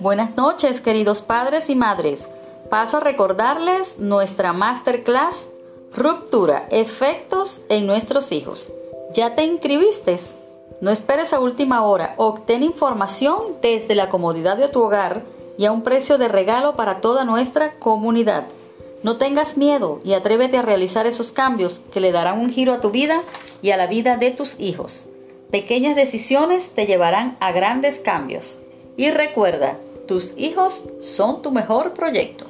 Buenas noches, queridos padres y madres. Paso a recordarles nuestra masterclass Ruptura, efectos en nuestros hijos. ¿Ya te inscribiste? No esperes a última hora. Obtén información desde la comodidad de tu hogar y a un precio de regalo para toda nuestra comunidad. No tengas miedo y atrévete a realizar esos cambios que le darán un giro a tu vida y a la vida de tus hijos. Pequeñas decisiones te llevarán a grandes cambios. Y recuerda, tus hijos son tu mejor proyecto.